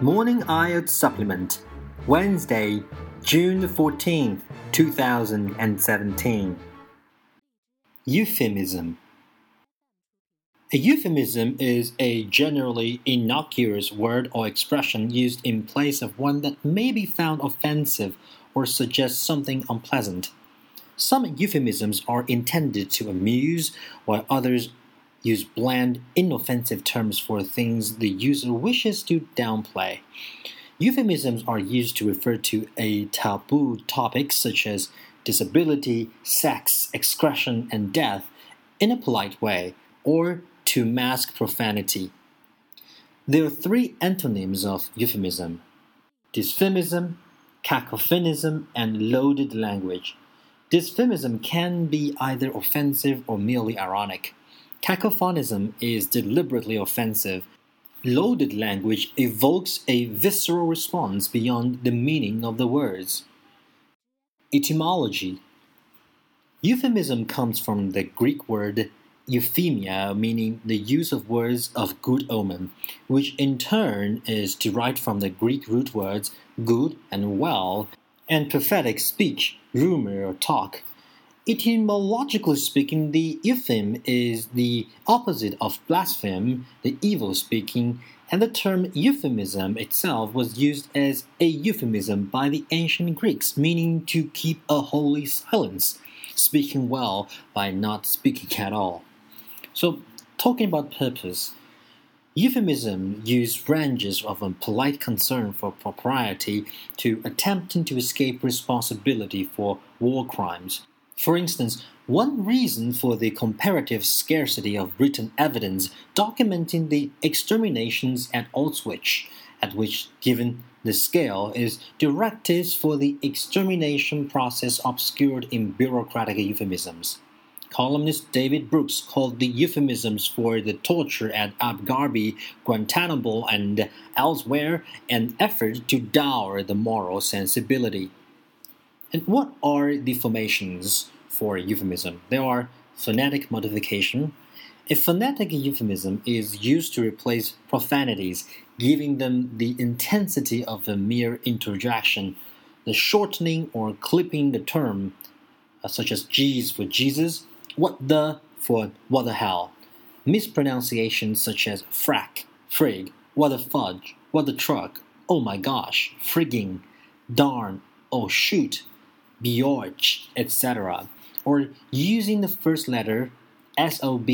Morning IELTS Supplement, Wednesday, June the 14th, 2017. Euphemism. A euphemism is a generally innocuous word or expression used in place of one that may be found offensive or suggests something unpleasant. Some euphemisms are intended to amuse, while others use bland, inoffensive terms for things the user wishes to downplay. Euphemisms are used to refer to a taboo topic such as disability, sex, excretion, and death in a polite way, or to mask profanity. There are three antonyms of euphemism dysphemism, cacophonism, and loaded language. Dysphemism can be either offensive or merely ironic. Cacophonism is deliberately offensive. Loaded language evokes a visceral response beyond the meaning of the words. Etymology Euphemism comes from the Greek word euphemia, meaning the use of words of good omen, which in turn is derived from the Greek root words good and well, and prophetic speech, rumor, or talk. Etymologically speaking, the eupheme is the opposite of blaspheme, the evil speaking, and the term euphemism itself was used as a euphemism by the ancient Greeks, meaning to keep a holy silence, speaking well by not speaking at all. So, talking about purpose, euphemism use ranges of a polite concern for propriety to attempting to escape responsibility for war crimes. For instance, one reason for the comparative scarcity of written evidence documenting the exterminations at Auschwitz, at which, given the scale, is directives for the extermination process obscured in bureaucratic euphemisms. Columnist David Brooks called the euphemisms for the torture at Abu Ghraib, Guantanamo, and elsewhere an effort to dour the moral sensibility. And what are the formations for euphemism? There are phonetic modification. A phonetic euphemism is used to replace profanities, giving them the intensity of a mere interjection. The shortening or clipping the term, uh, such as G's for Jesus, what the for what the hell. Mispronunciations such as frack, frig, what the fudge, what the truck, oh my gosh, frigging, darn, oh shoot, Bjorch, etc. Or using the first letter SOB,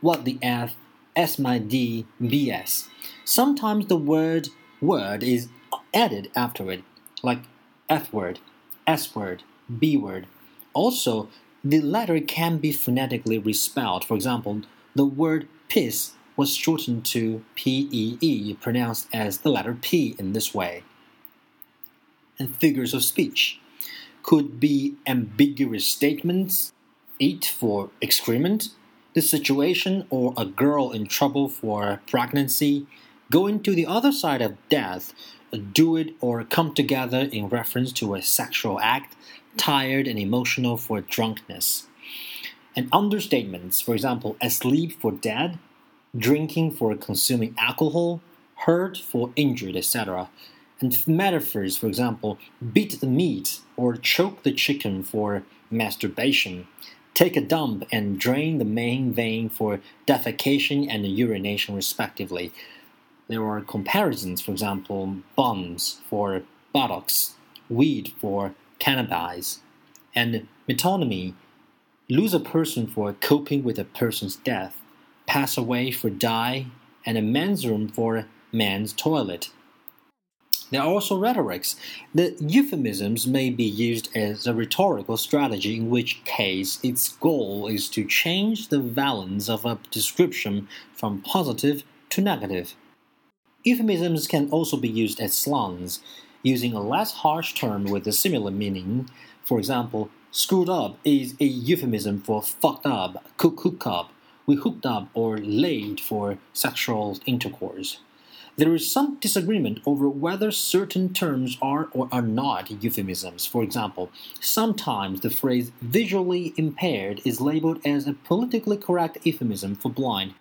what the F, S my D, BS. Sometimes the word word is added after it, like F word, S word, B word. Also, the letter can be phonetically respelled. For example, the word piss was shortened to P-E-E, pronounced as the letter P in this way. And figures of speech could be ambiguous statements, eat for excrement, the situation or a girl in trouble for pregnancy, going to the other side of death, do it or come together in reference to a sexual act, tired and emotional for drunkenness. And understatements, for example, asleep for dead, drinking for consuming alcohol, hurt for injured, etc and metaphors, for example, beat the meat or choke the chicken for masturbation, take a dump and drain the main vein for defecation and urination, respectively. There are comparisons, for example, buns for buttocks, weed for cannabis, and metonymy, lose a person for coping with a person's death, pass away for die, and a men's room for man's toilet. There are also rhetorics. The euphemisms may be used as a rhetorical strategy, in which case its goal is to change the valence of a description from positive to negative. Euphemisms can also be used as slangs, using a less harsh term with a similar meaning. For example, screwed up is a euphemism for fucked up, cook hook up, we hooked up or laid for sexual intercourse. There is some disagreement over whether certain terms are or are not euphemisms. For example, sometimes the phrase visually impaired is labeled as a politically correct euphemism for blind.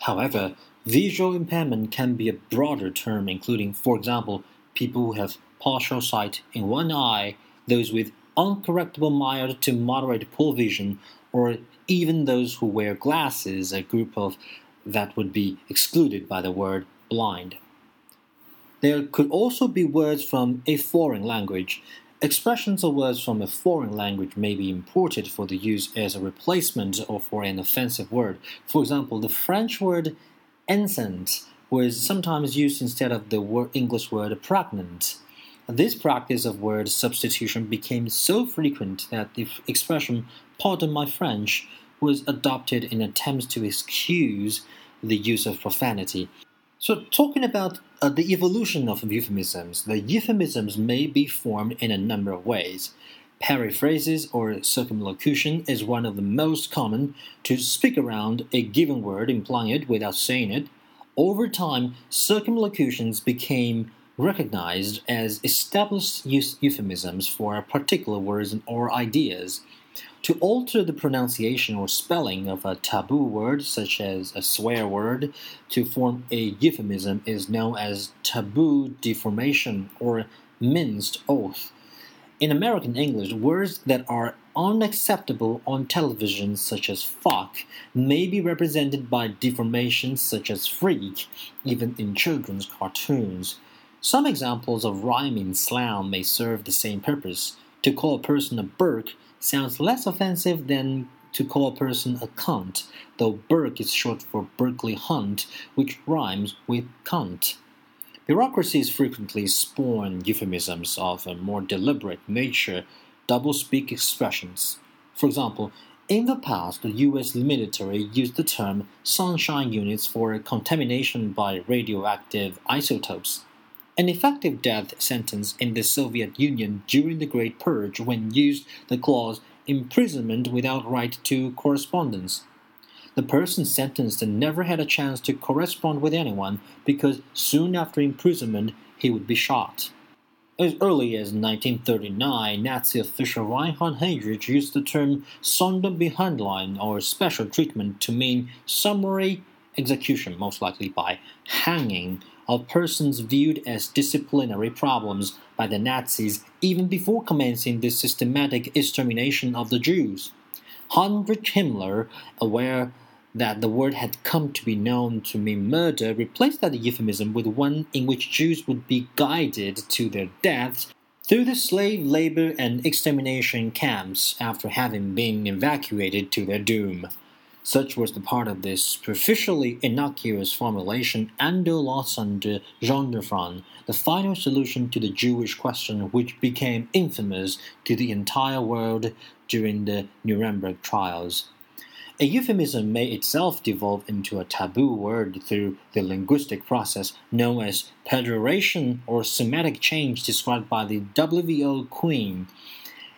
However, Visual impairment can be a broader term, including, for example, people who have partial sight in one eye, those with uncorrectable mild to moderate poor vision, or even those who wear glasses, a group of that would be excluded by the word blind. There could also be words from a foreign language. Expressions or words from a foreign language may be imported for the use as a replacement or for an offensive word. For example, the French word enceinte was sometimes used instead of the word English word pregnant. This practice of word substitution became so frequent that the expression pardon my French was adopted in attempts to excuse the use of profanity. So, talking about uh, the evolution of euphemisms, the euphemisms may be formed in a number of ways. Periphrasis or circumlocution is one of the most common to speak around a given word, implying it without saying it. Over time, circumlocutions became recognized as established euphemisms for particular words or ideas. To alter the pronunciation or spelling of a taboo word, such as a swear word, to form a euphemism is known as taboo deformation or minced oath. In American English, words that are unacceptable on television, such as fuck, may be represented by deformations such as freak, even in children's cartoons. Some examples of rhyming slang may serve the same purpose. To call a person a berk sounds less offensive than to call a person a cunt, though berk is short for Berkeley Hunt, which rhymes with cunt. Bureaucracies frequently spawn euphemisms of a more deliberate nature, doublespeak expressions. For example, in the past, the US military used the term sunshine units for contamination by radioactive isotopes. An effective death sentence in the Soviet Union during the Great Purge when used the clause imprisonment without right to correspondence. The person sentenced never had a chance to correspond with anyone because soon after imprisonment he would be shot. As early as 1939, Nazi official Reinhard Heydrich used the term Sonderbehandlung or special treatment to mean summary execution, most likely by hanging of persons viewed as disciplinary problems by the Nazis even before commencing the systematic extermination of the Jews. Heinrich Himmler, aware that the word had come to be known to mean murder, replaced that euphemism with one in which Jews would be guided to their deaths through the slave labor and extermination camps after having been evacuated to their doom. Such was the part of this superficially innocuous formulation Ende-Lösung Genderfragen, the final solution to the Jewish question which became infamous to the entire world during the Nuremberg trials. A euphemism may itself devolve into a taboo word through the linguistic process known as pejoration or semantic change described by the WVO Quine,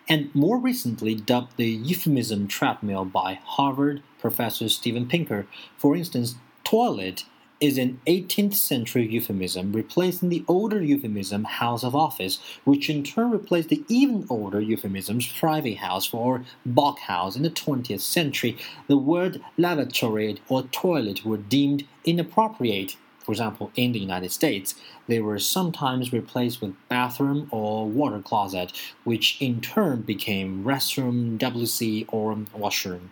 and more recently dubbed the euphemism treadmill by Harvard professor Steven Pinker. For instance, toilet is an 18th century euphemism replacing the older euphemism house of office, which in turn replaced the even older euphemisms private house or bog house in the 20th century. The word lavatory or toilet were deemed inappropriate for example, in the United States, they were sometimes replaced with bathroom or water closet, which in turn became restroom, WC, or washroom.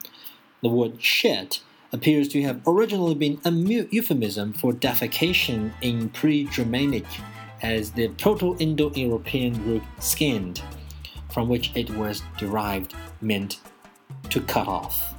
The word shit appears to have originally been a euphemism for defecation in pre Germanic, as the Proto Indo European root skinned, from which it was derived, meant to cut off.